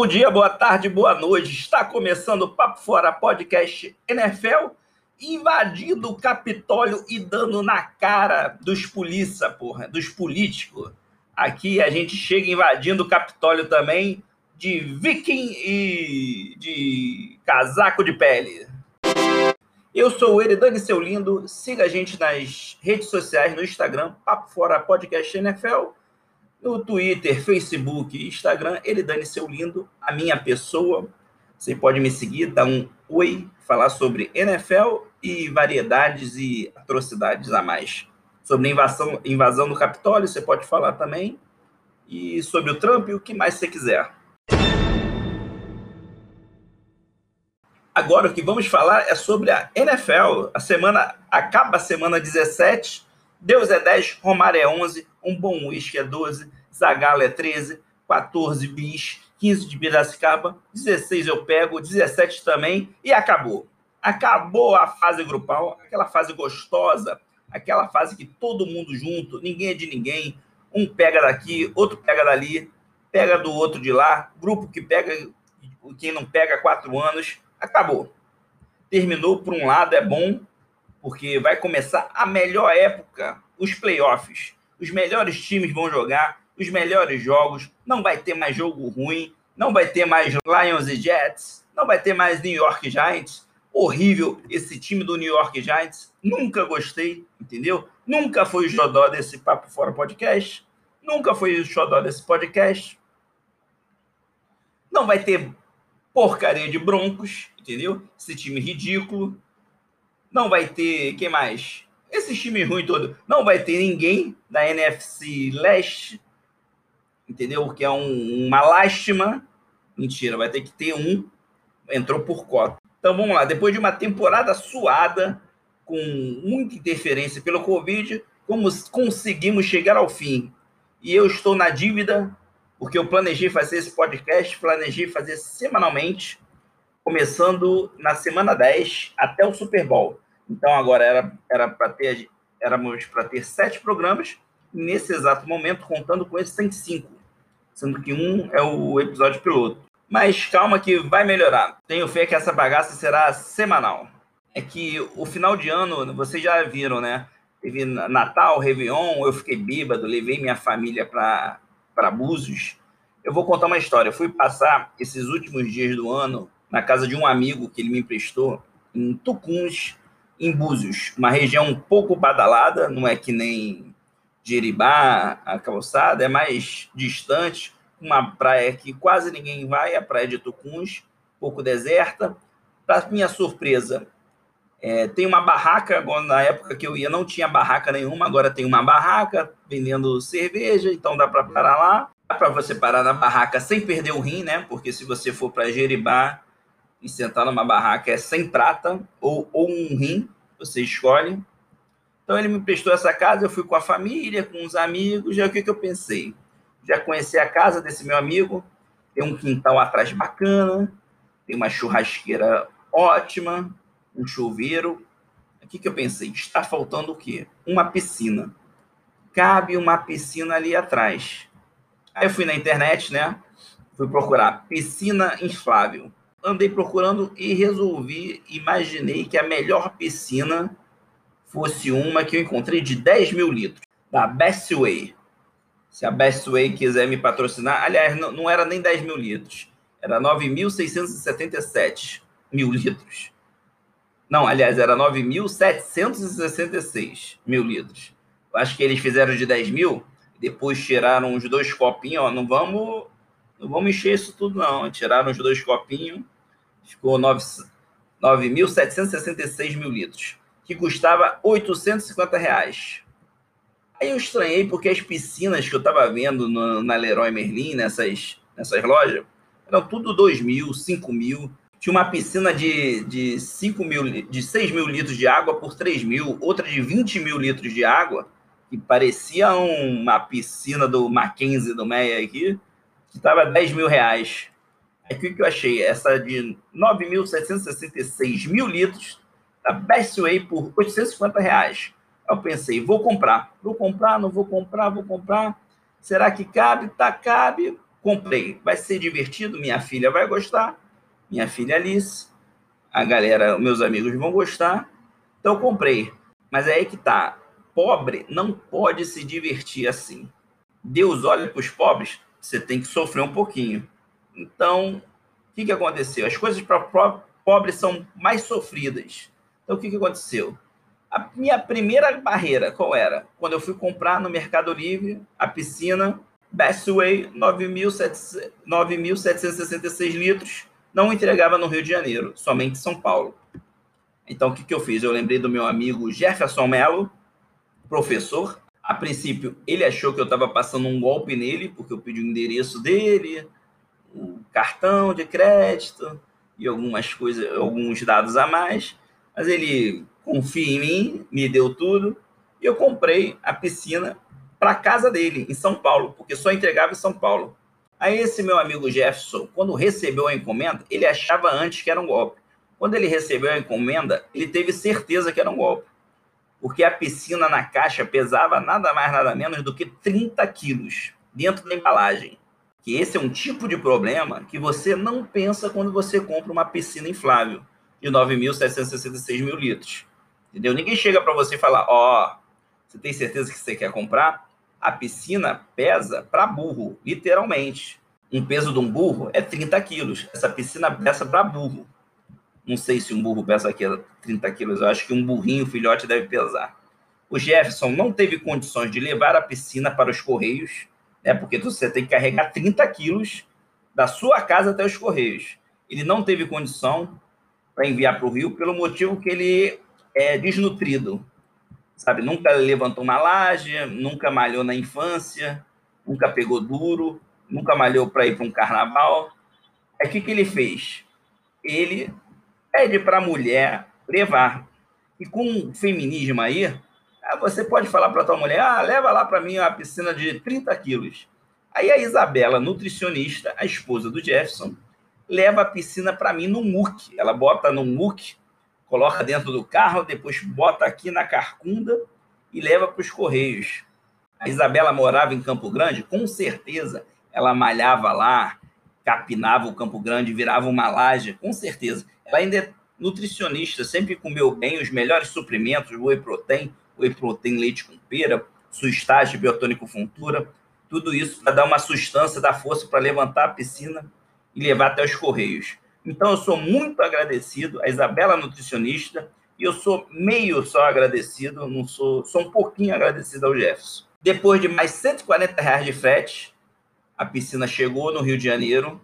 Bom dia, boa tarde, boa noite. Está começando o Papo Fora Podcast NFL, invadindo o Capitólio e dando na cara dos polícia, porra, dos políticos. Aqui a gente chega invadindo o Capitólio também de viking e de casaco de pele. Eu sou o Eridane Seu Lindo. Siga a gente nas redes sociais, no Instagram, Papo Fora Podcast NFL no Twitter, Facebook, Instagram, ele dane seu lindo, a minha pessoa. Você pode me seguir, dar um oi, falar sobre NFL e variedades e atrocidades a mais. Sobre invasão, invasão do Capitólio, você pode falar também. E sobre o Trump e o que mais você quiser. Agora o que vamos falar é sobre a NFL. A semana acaba a semana 17 Deus é 10, Romário é 11, um bom uísque é 12, Zagalo é 13, 14 bis, 15 de Piracicaba, 16 eu pego, 17 também e acabou. Acabou a fase grupal, aquela fase gostosa, aquela fase que todo mundo junto, ninguém é de ninguém, um pega daqui, outro pega dali, pega do outro de lá, grupo que pega, quem não pega quatro anos, acabou. Terminou, por um lado, é bom, porque vai começar a melhor época, os playoffs. Os melhores times vão jogar, os melhores jogos, não vai ter mais jogo ruim, não vai ter mais Lions e Jets, não vai ter mais New York Giants. Horrível esse time do New York Giants. Nunca gostei, entendeu? Nunca foi o xodó desse Papo Fora Podcast. Nunca foi o xodó desse podcast. Não vai ter porcaria de Broncos, entendeu? Esse time ridículo. Não vai ter. Quem mais? Esses times ruins todos. Não vai ter ninguém da NFC Leste. Entendeu? Que é um, uma lástima. Mentira, vai ter que ter um. Entrou por cota. Então vamos lá. Depois de uma temporada suada, com muita interferência pelo Covid, como conseguimos chegar ao fim. E eu estou na dívida, porque eu planejei fazer esse podcast, planejei fazer semanalmente começando na semana 10 até o Super Bowl. Então agora era para ter éramos para ter sete programas nesse exato momento contando com esses tem cinco, sendo que um é o episódio piloto. Mas calma que vai melhorar. Tenho fé que essa bagaça será semanal. É que o final de ano, vocês já viram, né? Teve Natal, Réveillon, eu fiquei bêbado, levei minha família para Búzios. Eu vou contar uma história. Eu fui passar esses últimos dias do ano na casa de um amigo que ele me emprestou, em Tucuns, em Búzios, uma região um pouco badalada, não é que nem Jeribá, a calçada, é mais distante, uma praia que quase ninguém vai, a praia de Tucuns, pouco deserta. Para minha surpresa, é, tem uma barraca, na época que eu ia não tinha barraca nenhuma, agora tem uma barraca vendendo cerveja, então dá para parar lá. Dá para você parar na barraca sem perder o rim, né? Porque se você for para Jeribá, e sentar numa barraca é sem prata ou, ou um rim, você escolhe. Então ele me prestou essa casa, eu fui com a família, com os amigos, já o que, que eu pensei? Já conheci a casa desse meu amigo, tem um quintal atrás bacana, tem uma churrasqueira ótima, um chuveiro. O que, que eu pensei? Está faltando o quê? Uma piscina. Cabe uma piscina ali atrás. Aí eu fui na internet, né? Fui procurar piscina inflável andei procurando e resolvi, imaginei que a melhor piscina fosse uma que eu encontrei de 10 mil litros, da Best Way. Se a Best Way quiser me patrocinar, aliás, não, não era nem 10 mil litros, era 9.677 mil litros. Não, aliás, era 9.766 mil litros. Eu acho que eles fizeram de 10 mil, depois tiraram os dois copinhos, ó, não vamos não vamos encher isso tudo, não. Tiraram os dois copinhos, ficou 9.766 mil litros, que custava 850 reais. Aí eu estranhei porque as piscinas que eu estava vendo no, na Leroy Merlin, nessas, nessas lojas, eram tudo 2 mil, 5 mil. Tinha uma piscina de, de, 5 mil, de 6 mil litros de água por 3 mil, outra de 20 mil litros de água, que parecia uma piscina do Mackenzie do Meia aqui, que estava 10 mil reais. Aí o que eu achei? Essa de 9.766 mil litros da Best Way por 850 reais. Eu pensei, vou comprar. Vou comprar, não vou comprar, vou comprar. Será que cabe? Tá, cabe. comprei. Vai ser divertido, minha filha vai gostar, minha filha Alice, a galera, meus amigos vão gostar. Então comprei. Mas é aí que tá. Pobre não pode se divertir assim. Deus olha para os pobres, você tem que sofrer um pouquinho. Então, o que, que aconteceu? As coisas para pobres são mais sofridas. Então, o que, que aconteceu? A minha primeira barreira, qual era? Quando eu fui comprar no Mercado Livre a piscina Bestway 9.766 litros, não entregava no Rio de Janeiro, somente São Paulo. Então, o que, que eu fiz? Eu lembrei do meu amigo Jefferson Mello, professor. A princípio, ele achou que eu estava passando um golpe nele, porque eu pedi o endereço dele, o cartão de crédito e algumas coisas, alguns dados a mais. Mas ele confia em mim, me deu tudo, e eu comprei a piscina para casa dele, em São Paulo, porque só entregava em São Paulo. Aí esse meu amigo Jefferson, quando recebeu a encomenda, ele achava antes que era um golpe. Quando ele recebeu a encomenda, ele teve certeza que era um golpe. Porque a piscina na caixa pesava nada mais, nada menos do que 30 quilos dentro da embalagem. Que esse é um tipo de problema que você não pensa quando você compra uma piscina inflável de 9.766 mil litros. Entendeu? Ninguém chega para você e fala: Ó, oh, você tem certeza que você quer comprar? A piscina pesa para burro, literalmente. Um peso de um burro é 30 quilos. Essa piscina pesa para burro. Não sei se um burro pesa aqui 30 quilos. Eu acho que um burrinho filhote deve pesar. O Jefferson não teve condições de levar a piscina para os Correios, né? Porque você tem que carregar 30 quilos da sua casa até os Correios. Ele não teve condição para enviar para o Rio pelo motivo que ele é desnutrido, sabe? Nunca levantou uma laje, nunca malhou na infância, nunca pegou duro, nunca malhou para ir para um carnaval. É o que, que ele fez? Ele pede para a mulher levar. E com o feminismo aí, ah, você pode falar para tua mulher, ah, leva lá para mim uma piscina de 30 quilos. Aí a Isabela, nutricionista, a esposa do Jefferson, leva a piscina para mim no muque. Ela bota no muque coloca dentro do carro, depois bota aqui na carcunda e leva para os Correios. A Isabela morava em Campo Grande, com certeza ela malhava lá, capinava o Campo Grande, virava uma laje, com certeza. Ela ainda é nutricionista, sempre comeu bem os melhores suprimentos, whey protein, whey protein leite com pera, sustage, biotônico funtura, tudo isso para dar uma sustância, dar força para levantar a piscina e levar até os Correios. Então, eu sou muito agradecido à Isabela Nutricionista e eu sou meio só agradecido, não sou, sou um pouquinho agradecido ao Jefferson. Depois de mais 140 reais de frete, a piscina chegou no Rio de Janeiro,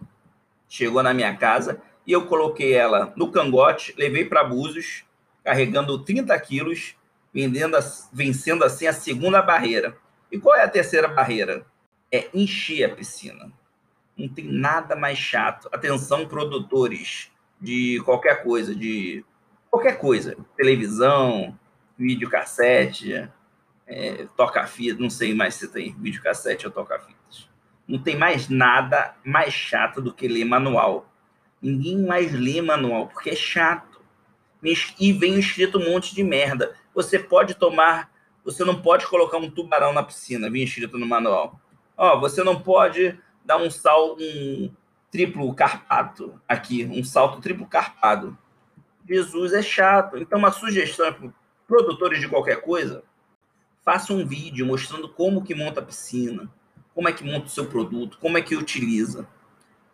chegou na minha casa e eu coloquei ela no cangote, levei para Búzios, carregando 30 quilos, vendendo, vencendo assim a segunda barreira. E qual é a terceira barreira? É encher a piscina. Não tem nada mais chato. Atenção, produtores de qualquer coisa, de qualquer coisa, televisão, videocassete, é, toca-fita, não sei mais se tem videocassete ou toca-fitas. Não tem mais nada mais chato do que ler manual. Ninguém mais lê manual, porque é chato. E vem escrito um monte de merda. Você pode tomar, você não pode colocar um tubarão na piscina, vem escrito no manual. Ó, você não pode dar um salto, um triplo carpado aqui, um salto triplo carpado. Jesus é chato. Então, uma sugestão para produtores de qualquer coisa, faça um vídeo mostrando como que monta a piscina, como é que monta o seu produto, como é que utiliza.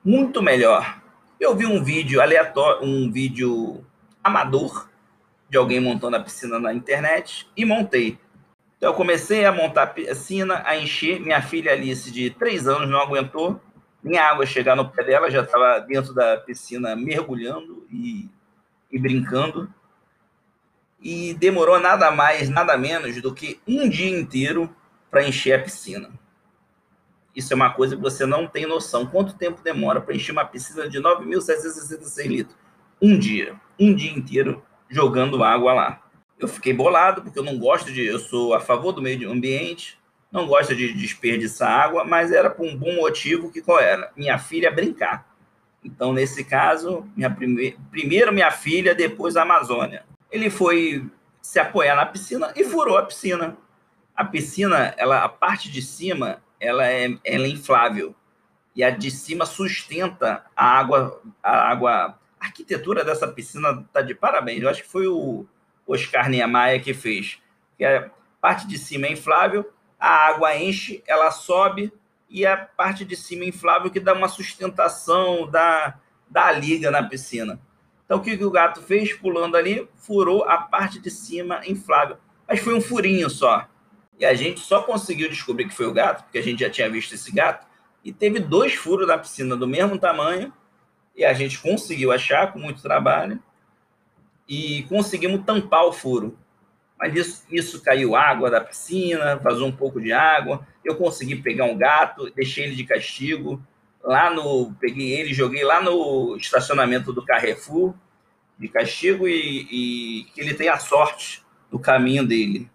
Muito melhor. Eu vi um vídeo aleatório, um vídeo amador de alguém montando a piscina na internet e montei. Então, eu comecei a montar a piscina, a encher. Minha filha Alice, de três anos, não aguentou. Minha água chegar no pé dela, já estava dentro da piscina mergulhando e, e brincando. E demorou nada mais, nada menos do que um dia inteiro para encher a piscina. Isso é uma coisa que você não tem noção. Quanto tempo demora para encher uma piscina de 9.766 litros? Um dia. Um dia inteiro jogando água lá eu fiquei bolado, porque eu não gosto de. Eu sou a favor do meio ambiente, não gosto de desperdiçar água, mas era por um bom motivo que qual era? Minha filha brincar. Então, nesse caso, minha prime... primeiro minha filha, depois a Amazônia. Ele foi se apoiar na piscina e furou a piscina. A piscina, ela, a parte de cima, ela é, ela é inflável. e a de cima sustenta a água. A água. A arquitetura dessa piscina tá de parabéns. Eu acho que foi o Oscar Niemeyer que fez. Que a parte de cima é inflável, a água enche, ela sobe e a parte de cima é inflável que dá uma sustentação da, da liga na piscina. Então, o que, que o gato fez? Pulando ali, furou a parte de cima inflável. Mas foi um furinho só. E a gente só conseguiu descobrir que foi o gato, porque a gente já tinha visto esse gato, e teve dois furos na piscina do mesmo tamanho, e a gente conseguiu achar com muito trabalho, e conseguimos tampar o furo. Mas isso, isso caiu água da piscina, vazou um pouco de água. Eu consegui pegar um gato, deixei ele de castigo. Lá no. Peguei ele, joguei lá no estacionamento do Carrefour de castigo e, e que ele tenha sorte no caminho dele.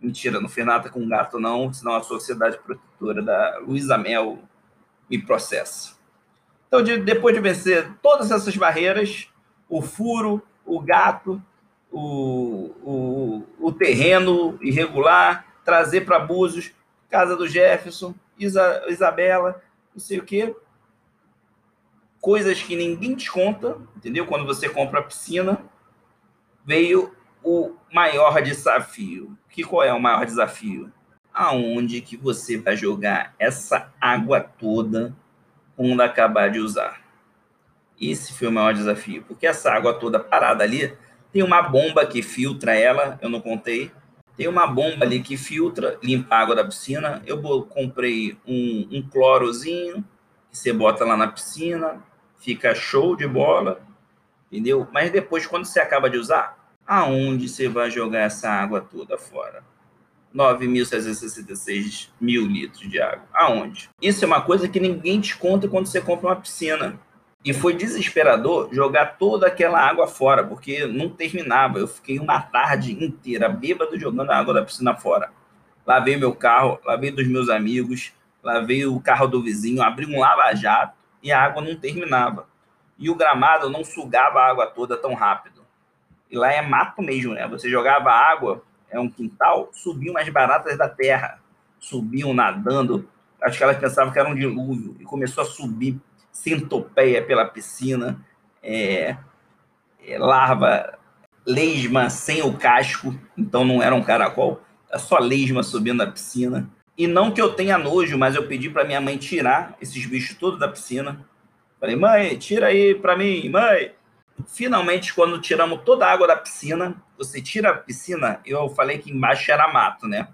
Mentira, não fez nada com gato, não, senão a Sociedade Protetora da Luísa Mel me processa. Então, de, depois de vencer todas essas barreiras, o furo, o gato, o, o, o terreno irregular, trazer para Búzios, casa do Jefferson, Isa, Isabela, não sei o quê. Coisas que ninguém desconta, entendeu? Quando você compra a piscina, veio o maior desafio. Que qual é o maior desafio? Aonde que você vai jogar essa água toda quando acabar de usar? Esse foi o maior desafio, porque essa água toda parada ali tem uma bomba que filtra ela, eu não contei. Tem uma bomba ali que filtra, limpa a água da piscina. Eu comprei um, um clorozinho que você bota lá na piscina, fica show de bola, entendeu? Mas depois, quando você acaba de usar, aonde você vai jogar essa água toda fora? 9.666 mil litros de água. Aonde? Isso é uma coisa que ninguém te conta quando você compra uma piscina. E foi desesperador jogar toda aquela água fora, porque não terminava. Eu fiquei uma tarde inteira bêbado jogando a água da piscina fora. Lavei meu carro, lavei dos meus amigos, lavei o carro do vizinho, abri um lava-jato e a água não terminava. E o gramado não sugava a água toda tão rápido. E lá é mato mesmo, né? Você jogava água, é um quintal, subiam as baratas da terra, subiam nadando. Acho que elas pensavam que era um dilúvio e começou a subir centopeia pela piscina, é, é, larva, lesma sem o casco, então não era um caracol, é só lesma subindo na piscina. E não que eu tenha nojo, mas eu pedi para minha mãe tirar esses bichos todos da piscina. Falei, mãe, tira aí para mim, mãe. Finalmente, quando tiramos toda a água da piscina, você tira a piscina, eu falei que embaixo era mato, né?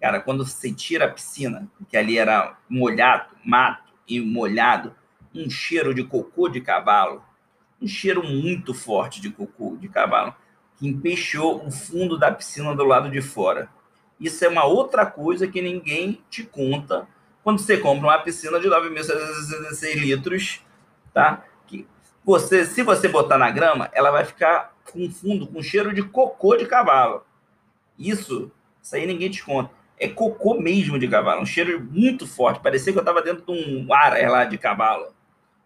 Cara, quando você tira a piscina, que ali era molhado, mato e molhado, um cheiro de cocô de cavalo, um cheiro muito forte de cocô de cavalo, que empechou o fundo da piscina do lado de fora. Isso é uma outra coisa que ninguém te conta quando você compra uma piscina de 9.666 litros, tá? Você, se você botar na grama, ela vai ficar com fundo com cheiro de cocô de cavalo. Isso, isso aí ninguém te conta. É cocô mesmo de cavalo, um cheiro muito forte. Parecia que eu estava dentro de um ar lá de cavalo.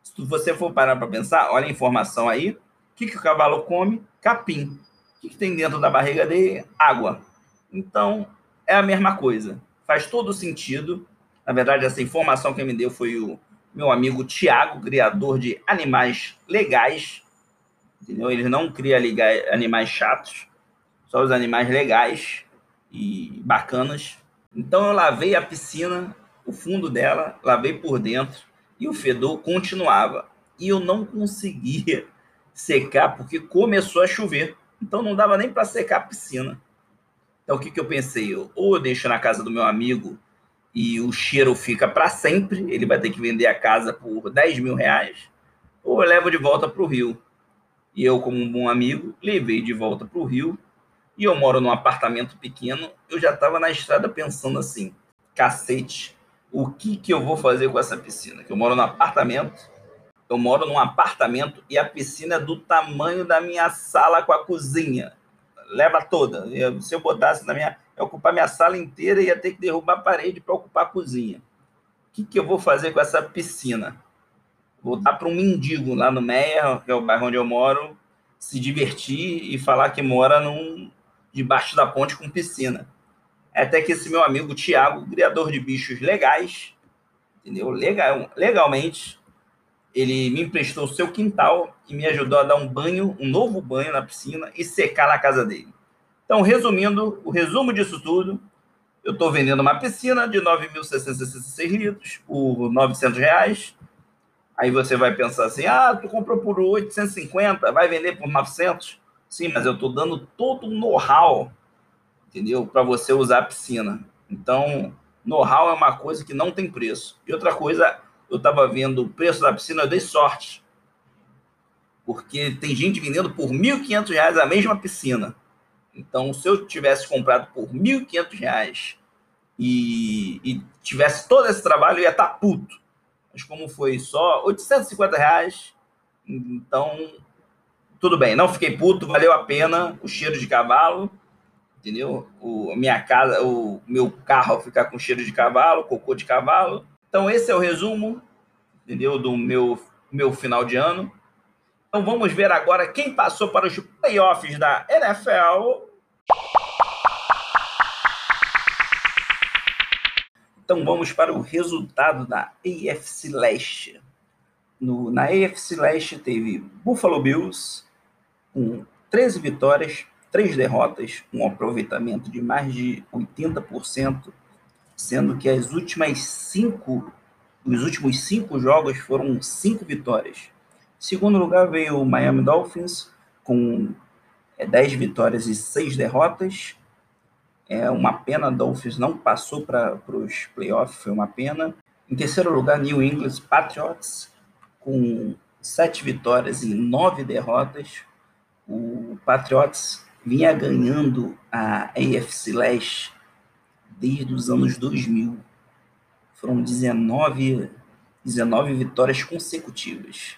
Se você for parar para pensar, olha a informação aí. O que, que o cavalo come? Capim. O que, que tem dentro da barriga dele? Água. Então, é a mesma coisa. Faz todo sentido. Na verdade, essa informação que me deu foi o meu amigo Tiago, criador de animais legais. Entendeu? Ele não cria animais chatos, só os animais legais e bacanas. Então eu lavei a piscina, o fundo dela, lavei por dentro, e o fedor continuava. E eu não conseguia secar porque começou a chover. Então não dava nem para secar a piscina. Então o que, que eu pensei? Ou eu deixo na casa do meu amigo e o cheiro fica para sempre, ele vai ter que vender a casa por 10 mil reais, ou eu levo de volta para o Rio. E eu, como um bom amigo, levei de volta para o Rio. E eu moro num apartamento pequeno. Eu já estava na estrada pensando assim: cacete, o que, que eu vou fazer com essa piscina? Que eu moro num apartamento, eu moro num apartamento e a piscina é do tamanho da minha sala com a cozinha. Leva toda. Eu, se eu botasse na minha. Eu ocupar minha sala inteira, ia ter que derrubar a parede para ocupar a cozinha. O que, que eu vou fazer com essa piscina? Vou dar para um mendigo lá no Meia, que é o bairro onde eu moro, se divertir e falar que mora num, debaixo da ponte com piscina. Até que esse meu amigo Tiago, criador de bichos legais, entendeu? Legal, legalmente, ele me emprestou o seu quintal e me ajudou a dar um banho, um novo banho na piscina e secar na casa dele. Então, resumindo, o resumo disso tudo, eu estou vendendo uma piscina de 9.666 litros por 900 reais. Aí você vai pensar assim, ah, tu comprou por 850, vai vender por 900? Sim, mas eu estou dando todo o know-how, entendeu? Para você usar a piscina. Então, know-how é uma coisa que não tem preço. E outra coisa, eu estava vendo o preço da piscina, eu dei sorte. Porque tem gente vendendo por R$ 1.500 a mesma piscina. Então, se eu tivesse comprado por R$ 1.500 e, e tivesse todo esse trabalho, eu ia estar tá puto. Mas como foi só 850 reais, então tudo bem, não fiquei puto, valeu a pena o cheiro de cavalo, entendeu? O minha casa, o meu carro ficar com cheiro de cavalo, cocô de cavalo. Então esse é o resumo, entendeu? Do meu meu final de ano. Então vamos ver agora quem passou para os playoffs da NFL. Então vamos para o resultado da AFC Leste. No, na AFC Leste teve Buffalo Bills com 13 vitórias, 3 derrotas, um aproveitamento de mais de 80%, sendo que as últimas cinco, os últimos cinco jogos foram cinco vitórias. Em segundo lugar veio o Miami Dolphins com é, 10 vitórias e 6 derrotas. É uma pena, Dolphins não passou para os playoffs, foi uma pena. Em terceiro lugar, New England Patriots, com sete vitórias e nove derrotas. O Patriots vinha ganhando a AFC Leste desde os anos 2000. Foram 19, 19 vitórias consecutivas.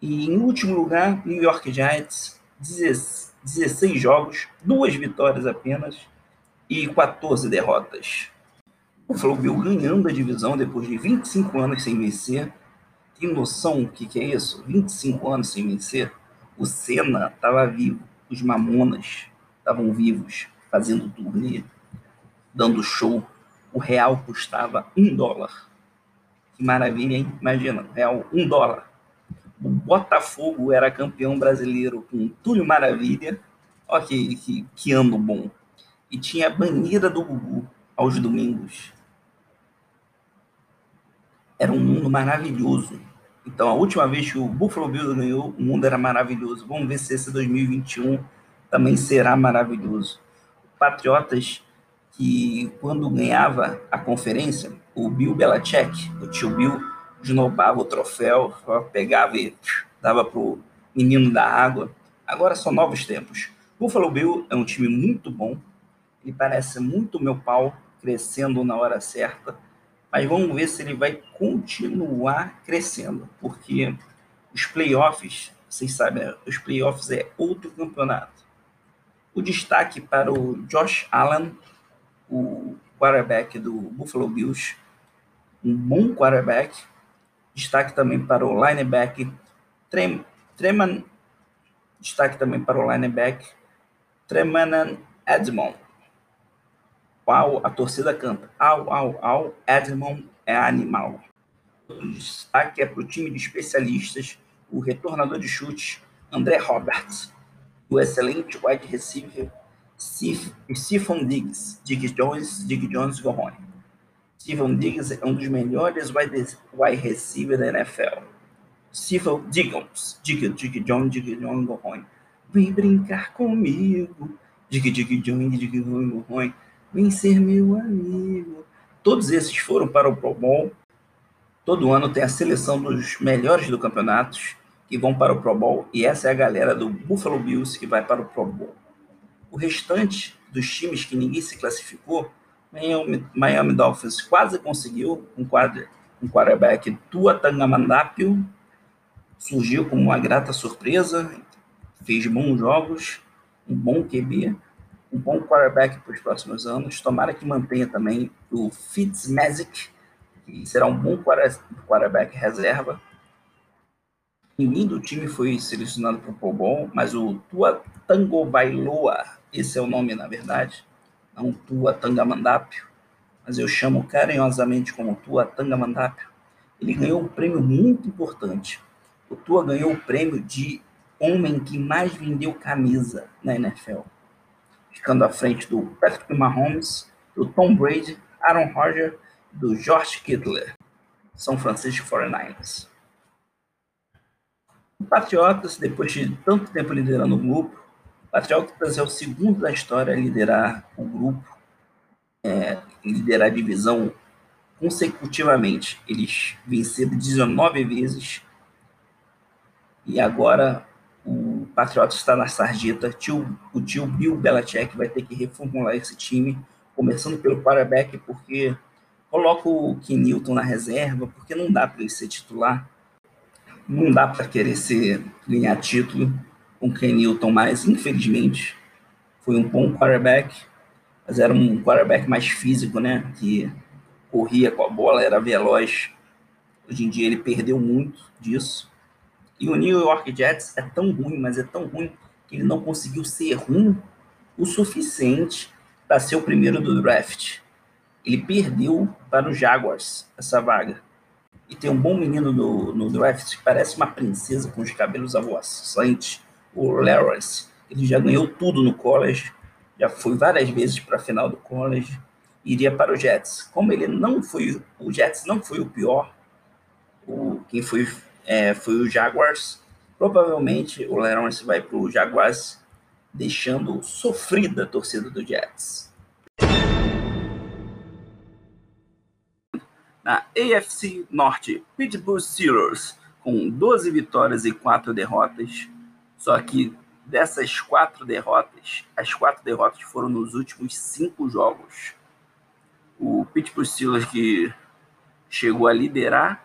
E em último lugar, New York Giants, 16 jogos, duas vitórias apenas e 14 derrotas. O Buffalo ganhando a divisão depois de 25 anos sem vencer. Tem noção o que, que é isso? 25 anos sem vencer. O Senna estava vivo, os Mamonas estavam vivos, fazendo turnê, dando show. O real custava um dólar. Que maravilha, hein? Imagina, real um dólar. O Botafogo era campeão brasileiro com Túlio Maravilha. Olha que, que, que ano bom e tinha a banheira do Gugu aos domingos. Era um mundo maravilhoso. Então, a última vez que o Buffalo Bills ganhou, o mundo era maravilhoso. Vamos ver se esse 2021 também será maravilhoso. Patriotas que, quando ganhava a conferência, o Bill Belichick, o tio Bill, esnobava o troféu, pegava e dava pro menino da água. Agora são novos tempos. Buffalo Bill é um time muito bom, ele parece muito meu pau, crescendo na hora certa. Mas vamos ver se ele vai continuar crescendo, porque os playoffs, vocês sabem, né? os playoffs é outro campeonato. O destaque para o Josh Allen, o quarterback do Buffalo Bills, um bom quarterback. Destaque também para o linebacker Trem, Treman. Destaque também para o linebacker Tremanan Edmond qual a torcida canta. Au, au, au, Edmond é animal. Destaque é para o time de especialistas, o retornador de chute, André Roberts, o excelente wide receiver, Stephon Diggs, Dig Jones, Dig Jones Gorrone. Stephon Diggs é um dos melhores wide, receiver da NFL. Stephon Diggs, Dig, Dig Jones, Dig Jones Gorrone. Vem brincar comigo. Dig, Dig Jones, Dig Jones Gorrone Vem ser meu amigo. Todos esses foram para o Pro Bowl. Todo ano tem a seleção dos melhores do campeonato que vão para o Pro Bowl. E essa é a galera do Buffalo Bills que vai para o Pro Bowl. O restante dos times que ninguém se classificou, Miami, Miami Dolphins quase conseguiu um, quadro, um quarterback Tua Tangamandapio, surgiu como uma grata surpresa, fez bons jogos, um bom QB, um bom quarterback para os próximos anos. Tomara que mantenha também o Fitzmagic, que será um bom quarterback reserva. Ninguém do time foi selecionado para o Pro Bowl, mas o Tua Tango Bailoa, esse é o nome na verdade, não Tua Tangamandapio, mas eu chamo carinhosamente como Tua Tanga Mandaka, ele ganhou um prêmio muito importante. O Tua ganhou o prêmio de homem que mais vendeu camisa na NFL, ficando à frente do Patrick Mahomes, do Tom Brady, Aaron Rodgers e do George Kittle, São Francisco 49ers. O Patriotas, depois de tanto tempo liderando o grupo, Patriotas é o segundo da história a liderar o grupo, é, liderar a divisão consecutivamente. Eles venceram 19 vezes e agora o Patriotas está na sarjeta. Tio, o tio Bill Belichick vai ter que reformular esse time, começando pelo quarterback, porque coloca o Ken Newton na reserva, porque não dá para ele ser titular. Não dá para querer ser, ganhar título com Ken Newton mais, infelizmente. Foi um bom quarterback, mas era um quarterback mais físico, né? Que corria com a bola, era veloz. Hoje em dia ele perdeu muito disso. E o New York Jets é tão ruim, mas é tão ruim que ele não conseguiu ser ruim o suficiente para ser o primeiro do draft. Ele perdeu para o Jaguars essa vaga. E tem um bom menino no, no draft que parece uma princesa com os cabelos avoaçantes, o Lawrence. Ele já ganhou tudo no college, já foi várias vezes para a final do college iria para o Jets. Como ele não foi, o Jets não foi o pior, o, quem foi é, foi o Jaguars. Provavelmente o Lawrence vai para o Jaguars, deixando sofrida a torcida do Jets. Na AFC Norte, Pittsburgh Steelers com 12 vitórias e 4 derrotas. Só que dessas quatro derrotas, as quatro derrotas foram nos últimos cinco jogos. O Pittsburgh Steelers que chegou a liderar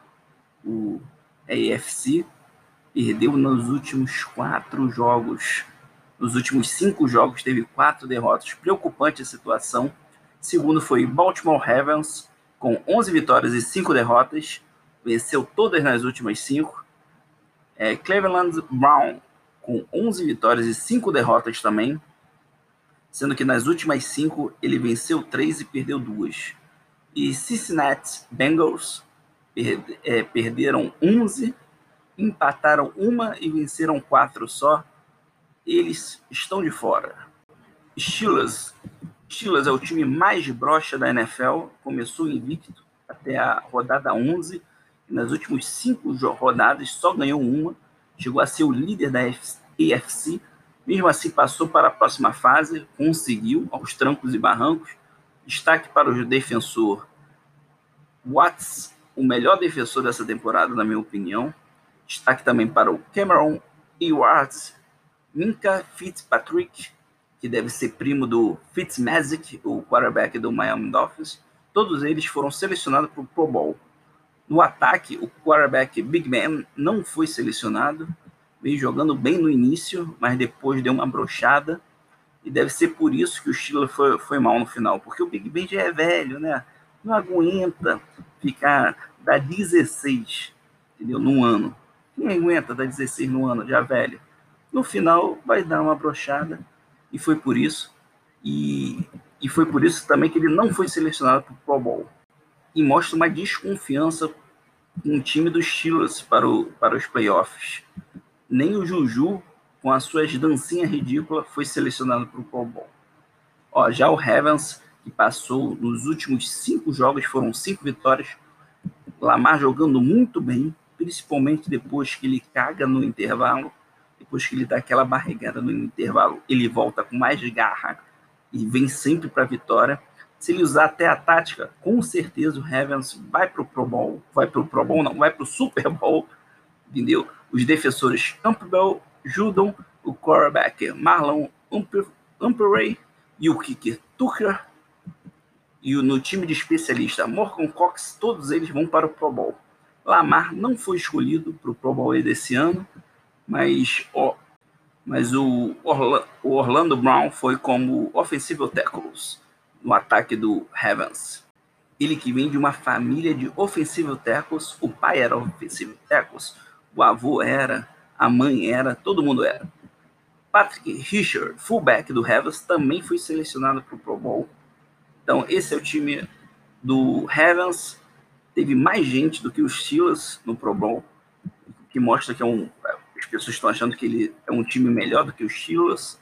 o AFC perdeu nos últimos quatro jogos. Nos últimos cinco jogos teve quatro derrotas. Preocupante a situação. Segundo foi Baltimore Ravens com 11 vitórias e 5 derrotas. Venceu todas nas últimas cinco. É, Cleveland Brown com 11 vitórias e 5 derrotas também sendo que nas últimas cinco ele venceu três e perdeu duas. E Cincinnati Bengals é, perderam 11, empataram uma e venceram quatro só. Eles estão de fora. Steelers. Steelers é o time mais broxa da NFL, começou invicto até a rodada 11, e nas últimas cinco rodadas só ganhou uma, chegou a ser o líder da AFC, mesmo assim, passou para a próxima fase, conseguiu, aos trancos e barrancos. Destaque para o defensor Watts, o melhor defensor dessa temporada, na minha opinião. Destaque também para o Cameron Ewart, Minka Fitzpatrick, que deve ser primo do Fitzmagic, o quarterback do Miami Dolphins. Todos eles foram selecionados para o Pro Bowl. No ataque, o quarterback Big Ben não foi selecionado veio jogando bem no início, mas depois deu uma brochada. E deve ser por isso que o Steelers foi, foi mal no final, porque o Big Ben já é velho, né? Não aguenta ficar da 16, entendeu? Num ano. Quem aguenta dar 16 no ano, já velho? No final vai dar uma brochada, e foi por isso. E, e foi por isso também que ele não foi selecionado para o Pro Bowl. E mostra uma desconfiança com o time dos Steelers para, o, para os playoffs nem o Juju, com as suas dancinhas ridículas, foi selecionado para o Pro Bowl. Ó, já o Ravens, que passou nos últimos cinco jogos, foram cinco vitórias. Lamar jogando muito bem, principalmente depois que ele caga no intervalo, depois que ele dá aquela barrigada no intervalo, ele volta com mais garra e vem sempre para a vitória. Se ele usar até a tática, com certeza o Ravens vai para o Pro Bowl, vai para o Pro Bowl, não, vai para o Super Bowl, entendeu? Os defensores Campbell, Judon, o quarterback Marlon Humphrey e o kicker Tucker. E no time de especialista Morgan Cox, todos eles vão para o Pro Bowl. Lamar não foi escolhido para o Pro Bowl desse ano, mas, ó, mas o, Orla, o Orlando Brown foi como offensive tackles no ataque do Ravens. Ele que vem de uma família de offensive tackles, o pai era offensive tackles, o avô era, a mãe era, todo mundo era. Patrick Richard, fullback do Ravens, também foi selecionado para o Pro Bowl. Então, esse é o time do Heavens teve mais gente do que os Steelers no Pro Bowl, que mostra que é um, as pessoas estão achando que ele é um time melhor do que os Steelers.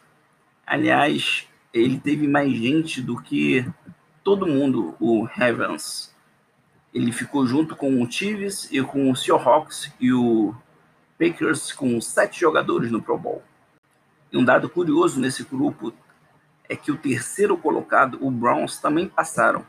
Aliás, ele teve mais gente do que todo mundo, o Heavens. Ele ficou junto com o Chiefs e com o Seahawks e o Packers com sete jogadores no Pro Bowl. E um dado curioso nesse grupo é que o terceiro colocado, o Browns, também passaram.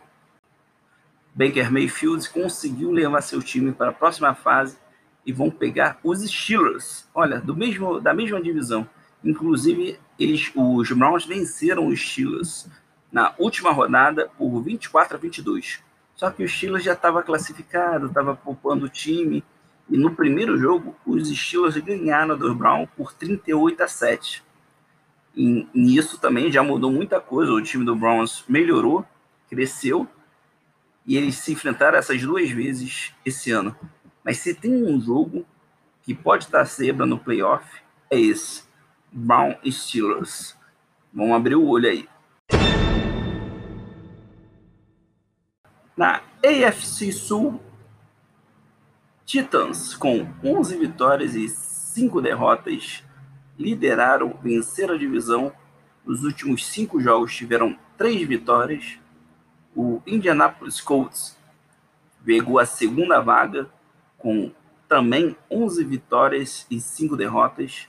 Baker Mayfield conseguiu levar seu time para a próxima fase e vão pegar os Steelers. Olha, do mesmo, da mesma divisão. Inclusive, eles, os Browns venceram os Steelers na última rodada por 24 a 22. Só que o Steelers já estava classificado, estava poupando o time. E no primeiro jogo, os Steelers ganharam do Brown por 38 a 7. E nisso também já mudou muita coisa. O time do Browns melhorou, cresceu. E eles se enfrentaram essas duas vezes esse ano. Mas se tem um jogo que pode estar zebra no playoff, é esse. Brown Steelers. Vamos abrir o olho aí. Na AFC Sul, Titans, com 11 vitórias e 5 derrotas, lideraram, venceram a divisão. Nos últimos cinco jogos tiveram três vitórias. O Indianapolis Colts pegou a segunda vaga com também 11 vitórias e 5 derrotas,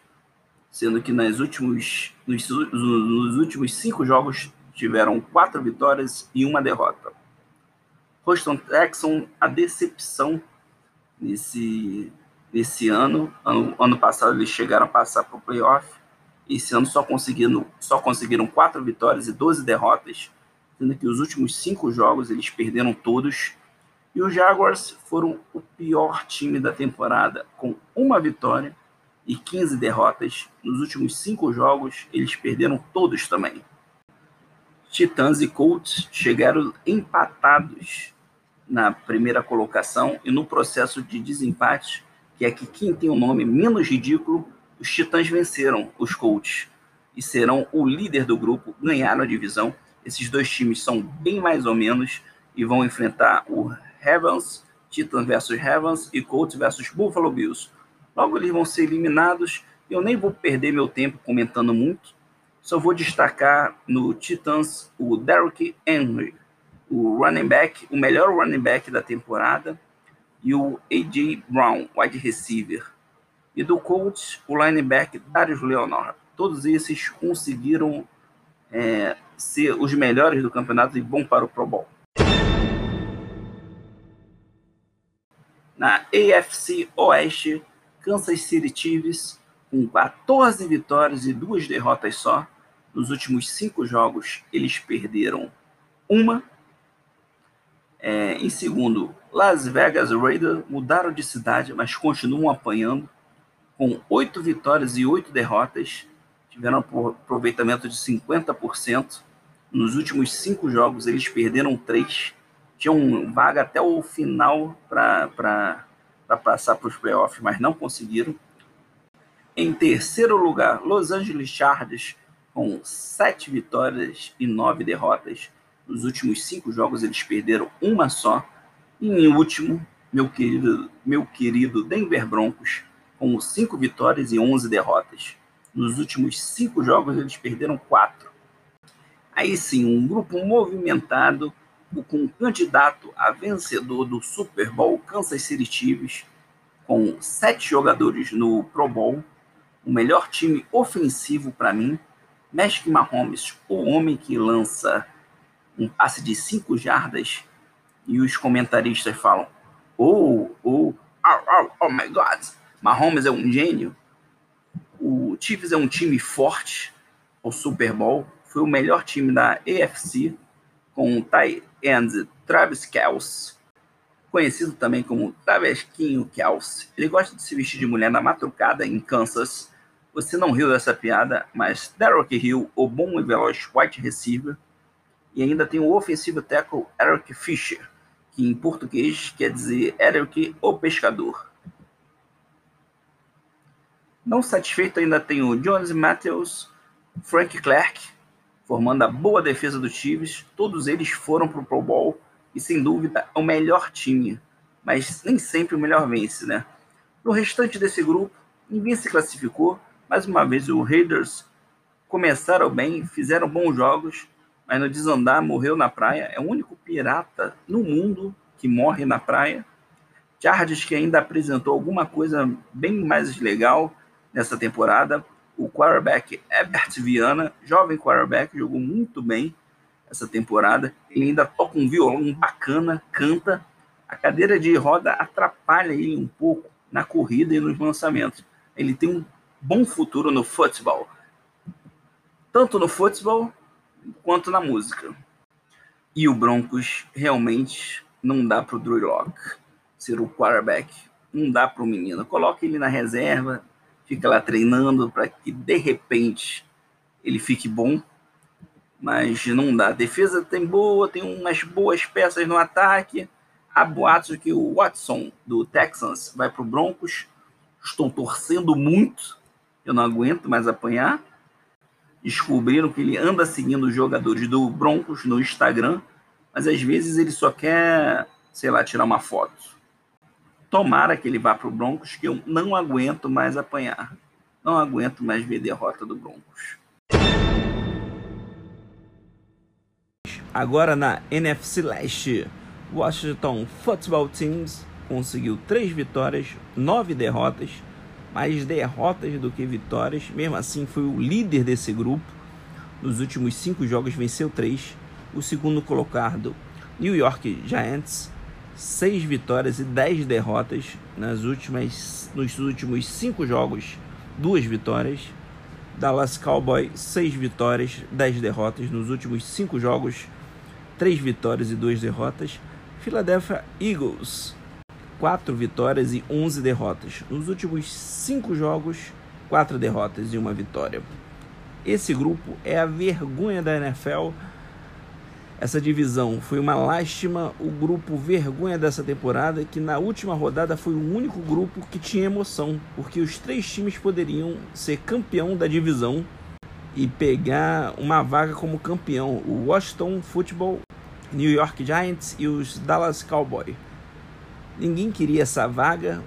sendo que nas últimos, nos, nos últimos cinco jogos tiveram quatro vitórias e uma derrota. Houston Texans, a decepção nesse, nesse ano. ano. Ano passado eles chegaram a passar para o playoff. Esse ano só conseguiram, só conseguiram quatro vitórias e 12 derrotas, sendo que os últimos cinco jogos eles perderam todos. E os Jaguars foram o pior time da temporada, com uma vitória e 15 derrotas. Nos últimos cinco jogos, eles perderam todos também. Titans e Colts chegaram empatados na primeira colocação e no processo de desempate, que é que quem tem o nome menos ridículo, os Titãs venceram os Colts e serão o líder do grupo, ganharam a divisão. Esses dois times são bem mais ou menos e vão enfrentar o Ravens, Titans versus Ravens e Colts versus Buffalo Bills. Logo eles vão ser eliminados. Eu nem vou perder meu tempo comentando muito. Só vou destacar no Titans o Derrick Henry, o running back, o melhor running back da temporada, e o A.J. Brown, wide receiver. E do Colts, o linebacker Darius Leonard. Todos esses conseguiram é, ser os melhores do campeonato e vão para o Pro Bowl. Na AFC Oeste, Kansas City Chiefs, com 14 vitórias e duas derrotas só. Nos últimos cinco jogos, eles perderam uma é, em segundo, Las Vegas Raiders mudaram de cidade, mas continuam apanhando, com oito vitórias e oito derrotas, tiveram aproveitamento de 50%. Nos últimos cinco jogos, eles perderam três, tinham vaga até o final para passar para os playoffs, mas não conseguiram. Em terceiro lugar, Los Angeles Chargers, com sete vitórias e nove derrotas. Nos últimos cinco jogos eles perderam uma só. E em último, meu querido, meu querido Denver Broncos, com cinco vitórias e 11 derrotas. Nos últimos cinco jogos eles perderam quatro. Aí sim, um grupo movimentado com um candidato a vencedor do Super Bowl Kansas City Chiefs, com sete jogadores no Pro Bowl, o melhor time ofensivo para mim, Magic Mahomes, o homem que lança um passe de cinco jardas e os comentaristas falam: Oh, oh, oh, oh, oh my God, Mahomes é um gênio. O Chiefs é um time forte. O Super Bowl foi o melhor time da AFC com o end Travis Kelce, conhecido também como Travesquinho Kelce. Ele gosta de se vestir de mulher na madrugada em Kansas. Você não riu dessa piada, mas Derrick Hill, o bom e veloz wide receiver, e ainda tem o ofensivo tackle Eric Fisher, que em português quer dizer Eric o Pescador. Não satisfeito, ainda tem o Jones Matthews, Frank Clark, formando a boa defesa do Chiefs. Todos eles foram para o Pro Bowl e sem dúvida é o melhor time, mas nem sempre o melhor vence, né? No restante desse grupo, ninguém se classificou. Mais uma vez, o Raiders começaram bem, fizeram bons jogos, mas no desandar morreu na praia. É o único pirata no mundo que morre na praia. Chargers que ainda apresentou alguma coisa bem mais legal nessa temporada. O quarterback Herbert Viana, jovem quarterback, jogou muito bem essa temporada. Ele ainda toca um violão bacana, canta. A cadeira de roda atrapalha ele um pouco na corrida e nos lançamentos. Ele tem um bom futuro no futebol. Tanto no futebol quanto na música. E o Broncos realmente não dá para o Drew Locke ser o quarterback. Não dá para o menino. Coloca ele na reserva, fica lá treinando para que de repente ele fique bom mas não dá. A defesa tem boa, tem umas boas peças no ataque. Há boatos que o Watson do Texans vai para o Broncos. Estou torcendo muito. Eu não aguento mais apanhar. Descobriram que ele anda seguindo os jogadores do Broncos no Instagram, mas às vezes ele só quer, sei lá, tirar uma foto. Tomara que ele vá para o Broncos, que eu não aguento mais apanhar. Não aguento mais ver derrota do Broncos. Agora na NFC Leste, Washington Football Teams conseguiu três vitórias, nove derrotas, mais derrotas do que vitórias. Mesmo assim, foi o líder desse grupo. Nos últimos cinco jogos, venceu três. O segundo colocado, New York Giants, seis vitórias e dez derrotas nas últimas, nos últimos cinco jogos, duas vitórias. Dallas Cowboys, seis vitórias, dez derrotas nos últimos cinco jogos, três vitórias e duas derrotas. Philadelphia Eagles, quatro vitórias e 11 derrotas. Nos últimos cinco jogos, quatro derrotas e uma vitória. Esse grupo é a vergonha da NFL. Essa divisão foi uma lástima. O grupo vergonha dessa temporada, que na última rodada foi o único grupo que tinha emoção, porque os três times poderiam ser campeão da divisão e pegar uma vaga como campeão. O Washington Football, New York Giants e os Dallas Cowboys. Ninguém queria essa vaga,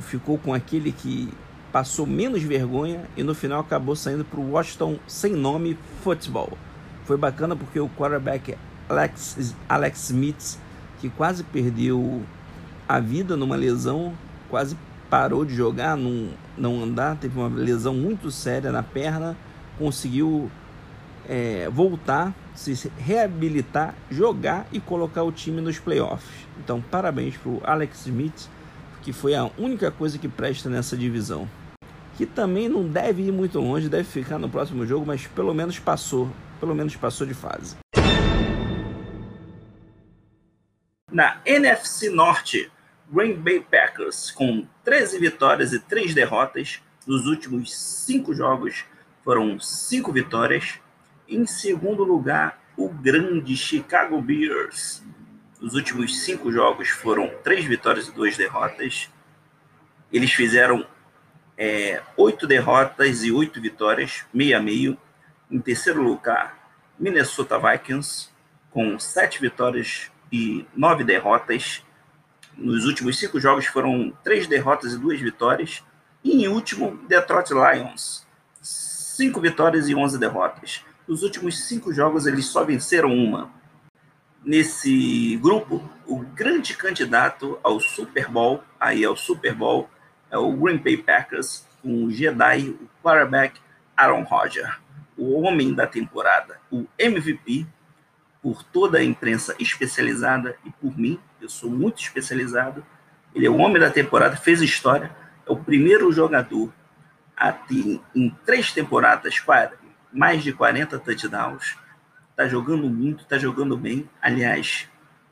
ficou com aquele que passou menos vergonha e no final acabou saindo para o Washington sem nome Football. Foi bacana porque o quarterback Alex, Alex Smith, que quase perdeu a vida numa lesão, quase parou de jogar, não, não andar, teve uma lesão muito séria na perna conseguiu é, voltar, se reabilitar, jogar e colocar o time nos playoffs. Então, parabéns para o Alex Smith, que foi a única coisa que presta nessa divisão. Que também não deve ir muito longe, deve ficar no próximo jogo, mas pelo menos passou, pelo menos passou de fase. Na NFC Norte, Green Bay Packers com 13 vitórias e 3 derrotas nos últimos 5 jogos foram cinco vitórias. Em segundo lugar, o grande Chicago Bears. Nos últimos cinco jogos foram três vitórias e duas derrotas. Eles fizeram é, oito derrotas e oito vitórias, meio a meio. Em terceiro lugar, Minnesota Vikings, com sete vitórias e nove derrotas. Nos últimos cinco jogos foram três derrotas e duas vitórias. E em último, Detroit Lions, cinco vitórias e 11 derrotas. Nos últimos cinco jogos, eles só venceram uma. Nesse grupo, o grande candidato ao Super Bowl, aí é o Super Bowl, é o Green Bay Packers, com o Jedi, o quarterback Aaron Rodgers, o homem da temporada, o MVP, por toda a imprensa especializada e por mim, eu sou muito especializado. Ele é o homem da temporada, fez história, é o primeiro jogador a ter em três temporadas mais de 40 touchdowns. Está jogando muito, está jogando bem. Aliás,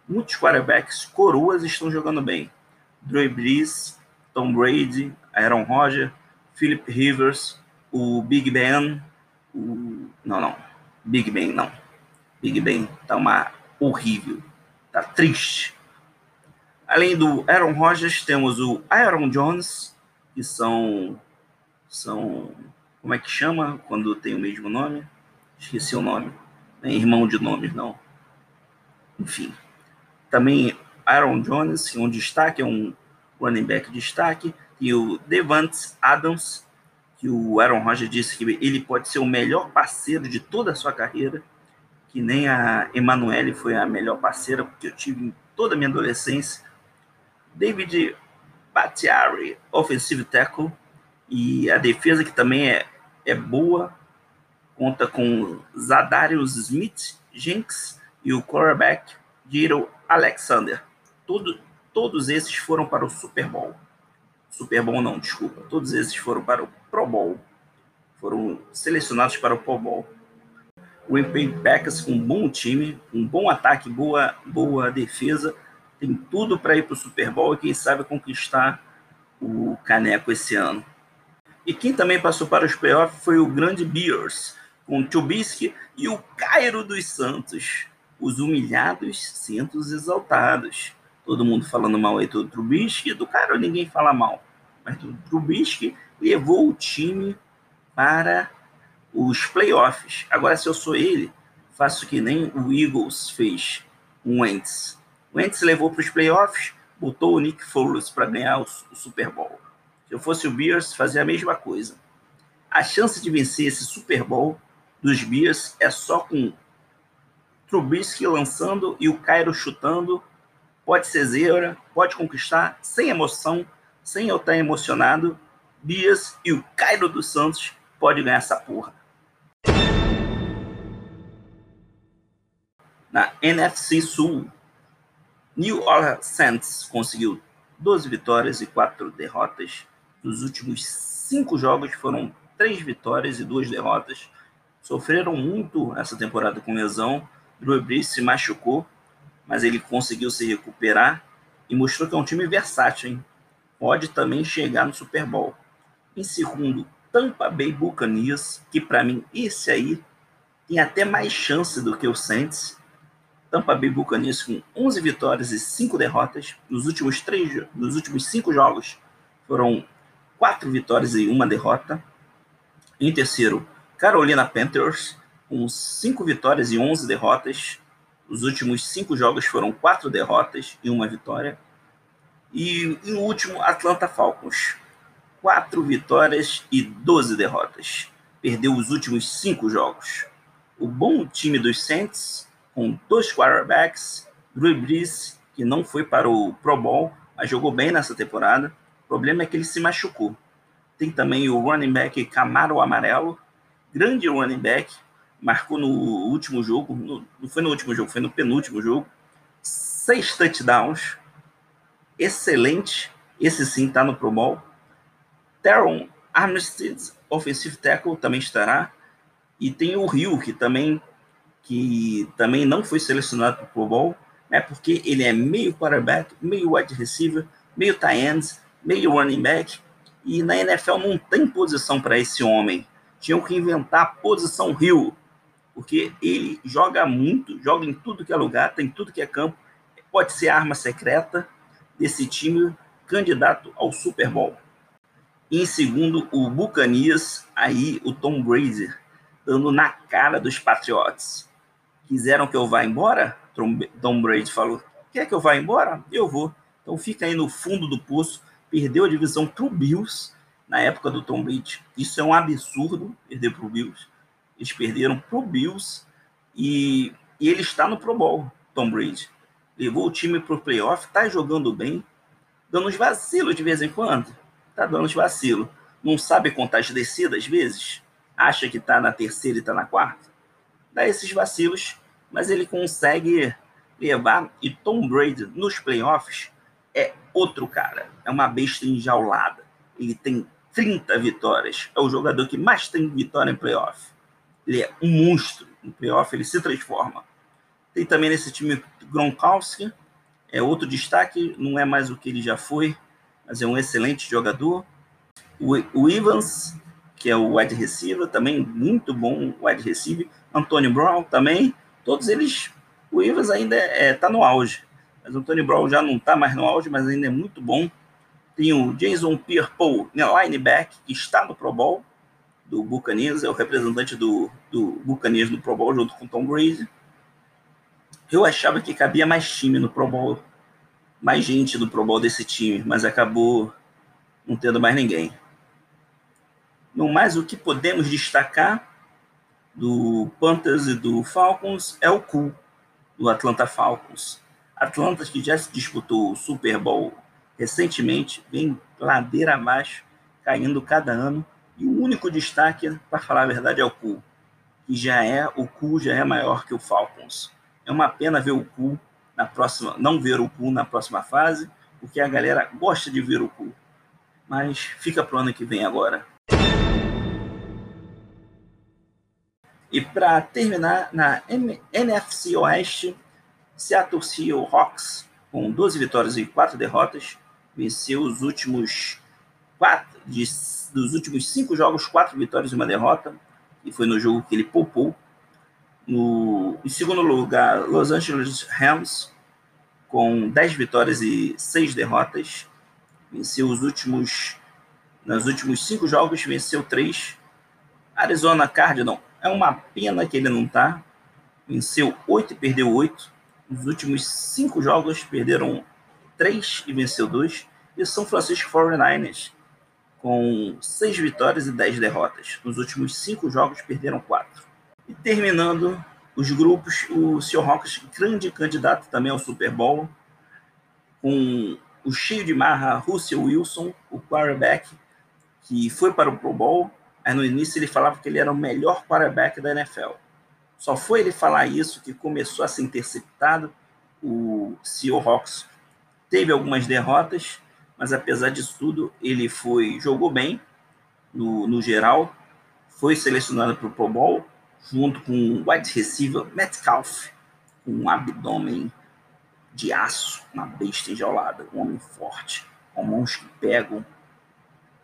muitos quarterbacks coroas estão jogando bem. Drew Brees, Tom Brady, Aaron Rodgers, Philip Rivers, o Big Ben. Não, não, Big Ben não. Big Ben tá uma horrível, tá triste. Além do Aaron Rodgers, temos o Aaron Jones, que são são. Como é que chama quando tem o mesmo nome? Esqueci o nome. É irmão de nomes, não. Enfim. também Aaron Jones, um destaque, é um running back de destaque, e o Devante Adams, que o Aaron Rodgers disse que ele pode ser o melhor parceiro de toda a sua carreira, que nem a Emanuele foi a melhor parceira que eu tive em toda a minha adolescência. David Batiari, offensive tackle, e a defesa que também é, é boa, conta com Zadarius Smith, Jenks e o quarterback Jiro Alexander. Todo, todos esses foram para o Super Bowl. Super Bowl não, desculpa. Todos esses foram para o Pro Bowl. Foram selecionados para o Pro Bowl. O Green Packers com um bom time, um bom ataque, boa, boa defesa, tem tudo para ir para o Super Bowl e quem sabe conquistar o caneco esse ano. E quem também passou para os playoffs foi o grande Bears, com o Trubisky e o Cairo dos Santos. Os humilhados sendo os exaltados. Todo mundo falando mal aí do Trubisky, do Cairo ninguém fala mal. Mas o Trubisky levou o time para os playoffs. Agora, se eu sou ele, faço que nem o Eagles fez o Wentz. O Wentz levou para os playoffs, botou o Nick Foles para ganhar o, o Super Bowl. Se eu fosse o Bears, fazia a mesma coisa. A chance de vencer esse Super Bowl dos Bears é só com Trubisky lançando e o Cairo chutando. Pode ser zebra, pode conquistar, sem emoção, sem eu estar emocionado. Bears e o Cairo dos Santos pode ganhar essa porra. Na NFC Sul, New Orleans Saints conseguiu 12 vitórias e 4 derrotas. Nos últimos cinco jogos foram três vitórias e duas derrotas sofreram muito essa temporada com lesão. Drew Brees se machucou, mas ele conseguiu se recuperar e mostrou que é um time versátil, hein? Pode também chegar no Super Bowl. Em segundo, Tampa Bay Buccaneers, que para mim esse aí tem até mais chance do que o Saints. Tampa Bay Buccaneers com 11 vitórias e 5 derrotas. Nos últimos, três, nos últimos cinco jogos foram 4 vitórias e uma derrota. Em terceiro, Carolina Panthers, com 5 vitórias e 11 derrotas. Os últimos 5 jogos foram 4 derrotas e uma vitória. E em último, Atlanta Falcons, 4 vitórias e 12 derrotas. Perdeu os últimos 5 jogos. O bom time dos Saints, com dois quarterbacks, Drew Brees, que não foi para o Pro Bowl, mas jogou bem nessa temporada. O problema é que ele se machucou. Tem também o running back Camaro Amarelo, grande running back, marcou no último jogo, no, não foi no último jogo, foi no penúltimo jogo, seis touchdowns, excelente, esse sim está no Pro Bowl. Teron Armstead, offensive tackle, também estará, e tem o Rio, que também, que também não foi selecionado para o Pro Bowl, é porque ele é meio quarterback, meio wide receiver, meio tight end, meio running back, e na NFL não tem posição para esse homem. Tinham que inventar a posição Rio, porque ele joga muito, joga em tudo que é lugar, tem tudo que é campo, pode ser arma secreta desse time candidato ao Super Bowl. Em segundo, o Bucanias, aí o Tom Brady, dando na cara dos Patriots. Quiseram que eu vá embora? Tom Brady falou: quer que eu vá embora? Eu vou. Então fica aí no fundo do poço. Perdeu a divisão pro Bills na época do Tom Brady. Isso é um absurdo, perder para o Bills. Eles perderam para o Bills e, e, ele está no Pro Bowl, Tom Brady. Levou o time para o playoff, está jogando bem, dando uns vacilos de vez em quando. Está dando uns vacilos. Não sabe contar as descidas às vezes? Acha que está na terceira e está na quarta? Dá esses vacilos, mas ele consegue levar. E Tom Brady nos playoffs é outro cara. É uma besta enjaulada. Ele tem 30 vitórias. É o jogador que mais tem vitória em playoff. Ele é um monstro. No playoff ele se transforma. Tem também nesse time Gronkowski, é outro destaque, não é mais o que ele já foi, mas é um excelente jogador. O, o Evans, que é o wide receiver, também muito bom wide receiver. Antônio Brown também, todos eles, o Evans ainda está é, tá no auge, mas o Antônio Brown já não está mais no auge, mas ainda é muito bom. Tem o Jason Pierre-Paul, linebacker, que está no Pro Bowl do Buccaneers, é o representante do, do Buccaneers no Pro Bowl junto com Tom Brady. Eu achava que cabia mais time no Pro Bowl, mais gente no Pro Bowl desse time, mas acabou não tendo mais ninguém. No mais, o que podemos destacar do Panthers e do Falcons é o Cool, do Atlanta Falcons. Atlanta, que já se disputou o Super Bowl recentemente, vem ladeira abaixo, caindo cada ano. E o único destaque, para falar a verdade, é o Cool, que já é, o Cool já é maior que o Falcons. É uma pena ver o Cool na próxima, não ver o Cool na próxima fase, porque a galera gosta de ver o Cool. Mas fica pro ano que vem agora. E para terminar, na NFC Oeste, Seattle Seahawks, com 12 vitórias e 4 derrotas, venceu os últimos quatro, de, dos últimos cinco jogos, quatro vitórias e uma derrota, e foi no jogo que ele poupou. No, em segundo lugar, Los Angeles Rams, com 10 vitórias e 6 derrotas, venceu os últimos, nos últimos cinco jogos, venceu três. Arizona Cardinals é uma pena que ele não tá. Venceu oito e perdeu oito. Nos últimos cinco jogos, perderam três e venceu dois. E São Francisco 49ers, com seis vitórias e dez derrotas. Nos últimos cinco jogos, perderam quatro. E terminando os grupos, o Seahawks, grande candidato também ao Super Bowl, com o cheio de marra Russell Wilson, o quarterback, que foi para o Pro Bowl, Aí no início ele falava que ele era o melhor quarterback da NFL. Só foi ele falar isso que começou a ser interceptado. O Seahawks teve algumas derrotas, mas apesar disso tudo, ele foi jogou bem no, no geral. Foi selecionado para o Pro Bowl junto com o wide receiver Metcalf, com um abdômen de aço, uma besta enjaulada, um homem forte, com mãos que pegam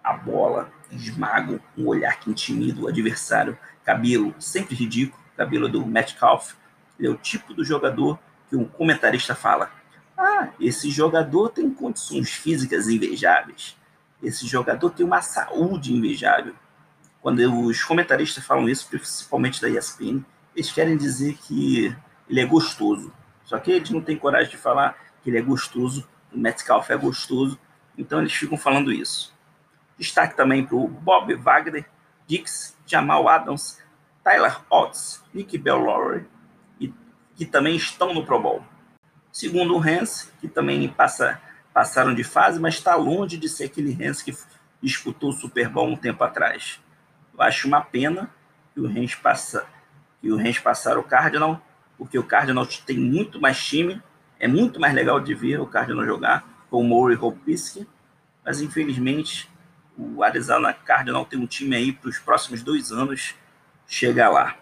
a bola esmagam um olhar que intimida o adversário. Cabelo sempre ridículo, cabelo do Metcalf. Ele é o tipo do jogador que um comentarista fala: Ah, esse jogador tem condições físicas invejáveis. Esse jogador tem uma saúde invejável. Quando os comentaristas falam isso, principalmente da ESPN, eles querem dizer que ele é gostoso. Só que eles não têm coragem de falar que ele é gostoso, o Metcalf é gostoso, então eles ficam falando isso. Destaque também para o Bob Wagner, Dix, Jamal Adams, Tyler Otts, Nick Bellore, e, que também estão no Pro Bowl. Segundo o Hans, que também passa, passaram de fase, mas está longe de ser aquele Hans que disputou o Super Bowl um tempo atrás. Eu acho uma pena que o Hans passa, que o Hans passar o Cardinal, porque o Cardinal tem muito mais time, é muito mais legal de ver o Cardinal jogar com o Murray Hopkins, mas infelizmente o Arizona Cardinal tem um time aí para os próximos dois anos chegar lá.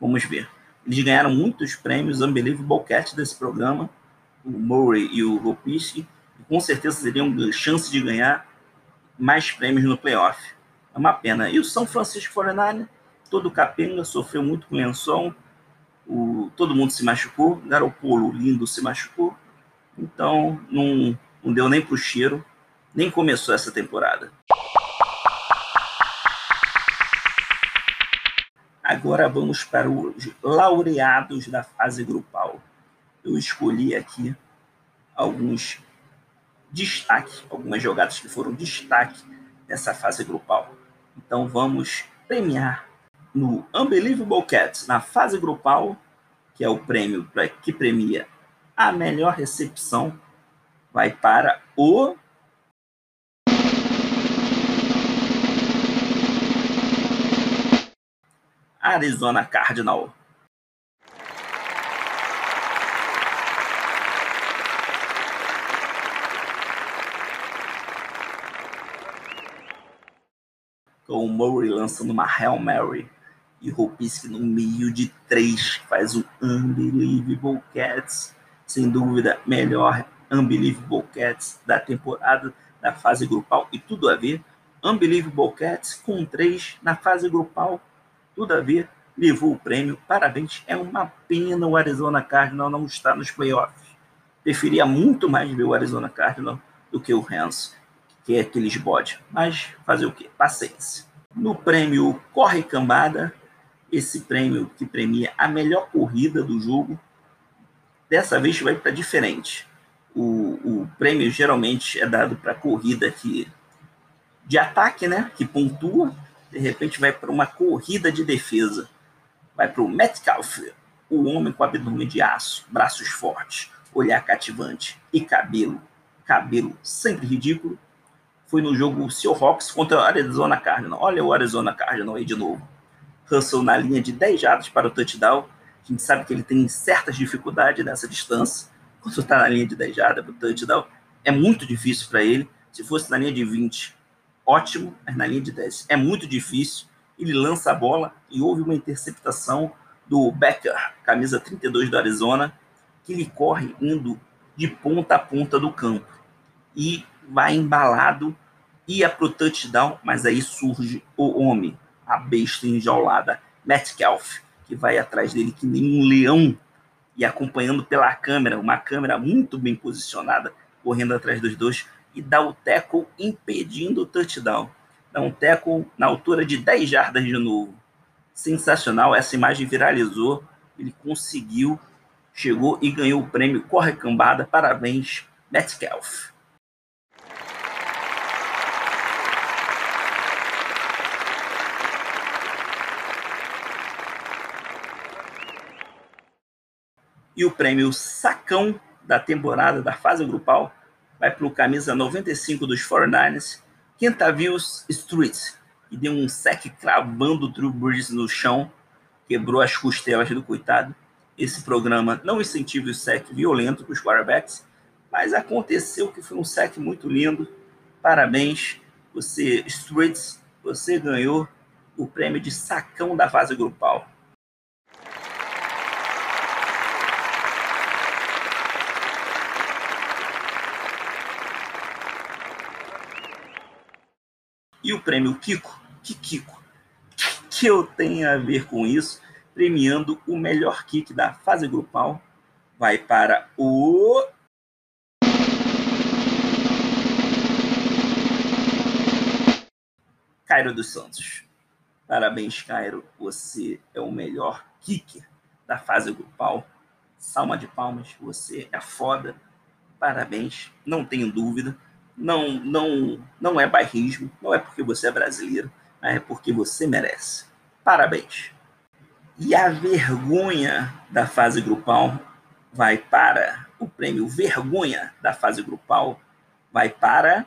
Vamos ver. Eles ganharam muitos prêmios Unbelievable Cat desse programa, o Murray e o e com certeza teriam chance de ganhar mais prêmios no playoff. É uma pena. E o São Francisco 49 todo capenga, sofreu muito com lençol, o, todo mundo se machucou, Garopolo lindo se machucou, então não, não deu nem para o cheiro, nem começou essa temporada. Agora vamos para os laureados da fase grupal. Eu escolhi aqui alguns destaques, algumas jogadas que foram destaque nessa fase grupal. Então vamos premiar no Unbelievable Cats, na fase grupal, que é o prêmio que premia a melhor recepção, vai para o Arizona Cardinal. O Murray lançando uma Hail Mary e o Hopiski no meio de três faz um Unbelievable Cats. Sem dúvida, melhor Unbelievable Cats da temporada da fase grupal e tudo a ver. Unbelievable Cats com três na fase grupal tudo a ver, levou o prêmio. Parabéns. É uma pena o Arizona Cardinal não estar nos playoffs. Preferia muito mais ver o Arizona Cardinal do que o Rams, que é aqueles bode. Mas fazer o quê? Paciência. No prêmio Corre Cambada, esse prêmio que premia a melhor corrida do jogo, dessa vez vai para diferente. O, o prêmio geralmente é dado para corrida que, de ataque, né? Que pontua. De repente vai para uma corrida de defesa. Vai para o Metcalf, o homem com abdômen de aço, braços fortes, olhar cativante e cabelo, cabelo sempre ridículo. Foi no jogo Seahawks contra o Arizona Cardinals. Olha o Arizona Cardinals aí de novo. Russell na linha de 10 jardas para o touchdown. A gente sabe que ele tem certas dificuldades nessa distância. Quando está na linha de 10 jardas para o touchdown, é muito difícil para ele. Se fosse na linha de 20, ótimo, mas na linha de 10 é muito difícil. Ele lança a bola e houve uma interceptação do Becker, camisa 32 do Arizona, que ele corre indo de ponta a ponta do campo e vai embalado, ia para o touchdown, mas aí surge o homem, a besta enjaulada, Metcalf, que vai atrás dele que nem um leão e acompanhando pela câmera, uma câmera muito bem posicionada, correndo atrás dos dois e dá o tackle impedindo o touchdown. Dá um tackle na altura de 10 jardas de novo. Sensacional, essa imagem viralizou, ele conseguiu, chegou e ganhou o prêmio Corre Cambada. Parabéns, Metcalf. E o prêmio Sacão da temporada da fase grupal vai para o camisa 95 dos 49ers, Kentavius Street, que deu um sec cravando o Drew Bridges no chão, quebrou as costelas do coitado. Esse programa não incentiva o sec violento para os quarterbacks, mas aconteceu que foi um sec muito lindo. Parabéns, você, Streets, você ganhou o prêmio de sacão da fase grupal. E o prêmio Kiko, que Kiko, que eu tenho a ver com isso, premiando o melhor kick da fase grupal, vai para o Cairo dos Santos. Parabéns, Cairo. Você é o melhor kicker da fase grupal. Salma de palmas, você é foda. Parabéns, não tenho dúvida não, não, não é bairrismo, não é porque você é brasileiro, é porque você merece. Parabéns. E a vergonha da fase grupal vai para o prêmio Vergonha da fase grupal vai para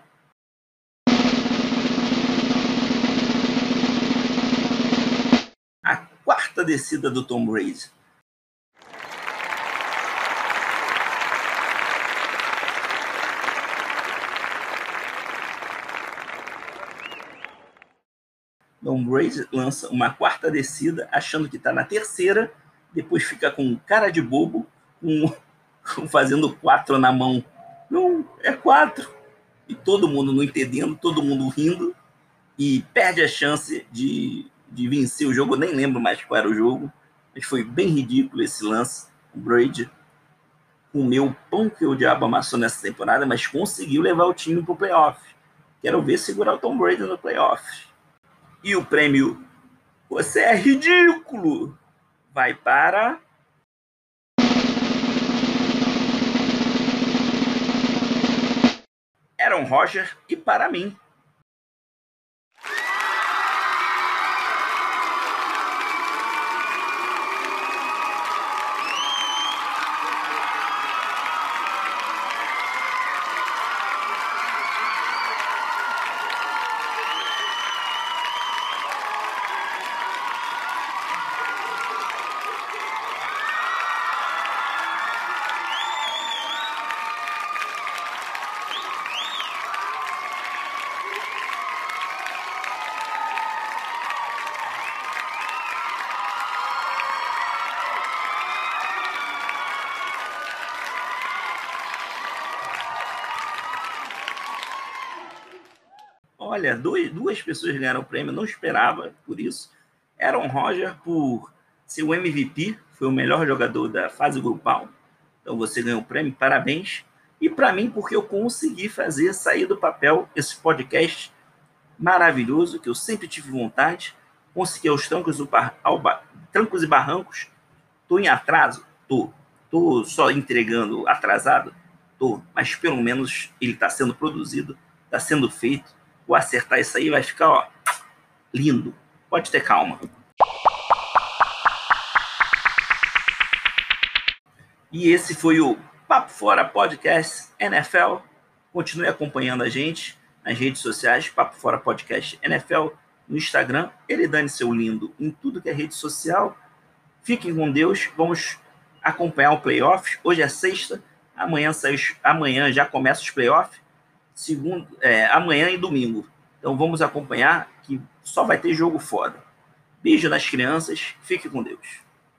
a quarta descida do Tom Brady. Tom Brady lança uma quarta descida, achando que está na terceira, depois fica com cara de bobo, com, fazendo quatro na mão. Não, é quatro. E todo mundo não entendendo, todo mundo rindo, e perde a chance de, de vencer o jogo. Eu nem lembro mais qual era o jogo, mas foi bem ridículo esse lance. O Brady comeu o pão que o diabo amassou nessa temporada, mas conseguiu levar o time para o playoff. Quero ver segurar o Tom Brady no playoff. E o prêmio Você é ridículo vai para. Aaron Roger e para mim. Olha, dois, duas pessoas ganharam o prêmio, não esperava por isso. Aaron Roger por ser o MVP, foi o melhor jogador da fase grupal. Então você ganhou o prêmio, parabéns. E para mim, porque eu consegui fazer sair do papel esse podcast maravilhoso, que eu sempre tive vontade. Consegui aos trancos, bar, ao, trancos e barrancos. Tô em atraso? Tô. Tô só entregando atrasado? Tô, mas pelo menos ele está sendo produzido, está sendo feito. Vou acertar isso aí, vai ficar, ó, lindo. Pode ter calma. E esse foi o Papo Fora Podcast NFL. Continue acompanhando a gente nas redes sociais, Papo Fora Podcast NFL, no Instagram, ele dane seu lindo em tudo que é rede social. Fiquem com Deus, vamos acompanhar o playoff. Hoje é sexta, amanhã, amanhã já começa os playoffs, segundo, é, amanhã e domingo. Então vamos acompanhar que só vai ter jogo foda. Beijo nas crianças, fique com Deus.